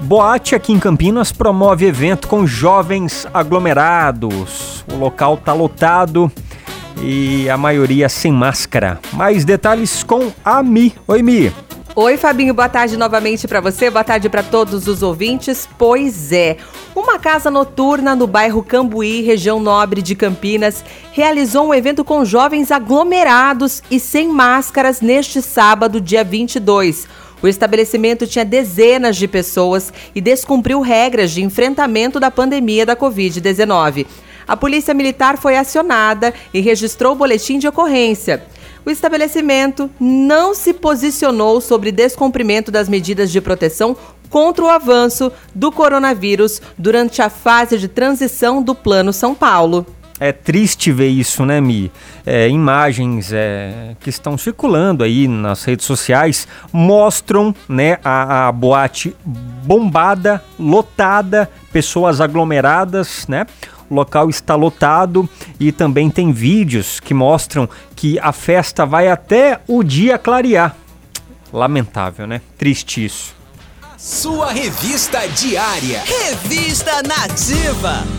Boate aqui em Campinas promove evento com jovens aglomerados. O local tá lotado e a maioria sem máscara. Mais detalhes com a Mi. Oi, Mi. Oi, Fabinho, boa tarde novamente para você, boa tarde para todos os ouvintes. Pois é, uma casa noturna no bairro Cambuí, região nobre de Campinas, realizou um evento com jovens aglomerados e sem máscaras neste sábado, dia 22. O estabelecimento tinha dezenas de pessoas e descumpriu regras de enfrentamento da pandemia da Covid-19. A Polícia Militar foi acionada e registrou o boletim de ocorrência o estabelecimento não se posicionou sobre descumprimento das medidas de proteção contra o avanço do coronavírus durante a fase de transição do Plano São Paulo. É triste ver isso, né, Mi? É, imagens é, que estão circulando aí nas redes sociais mostram né, a, a boate bombada, lotada, pessoas aglomeradas, né? o local está lotado e também tem vídeos que mostram que a festa vai até o dia clarear. Lamentável, né? Triste isso. Sua revista diária. Revista Nativa.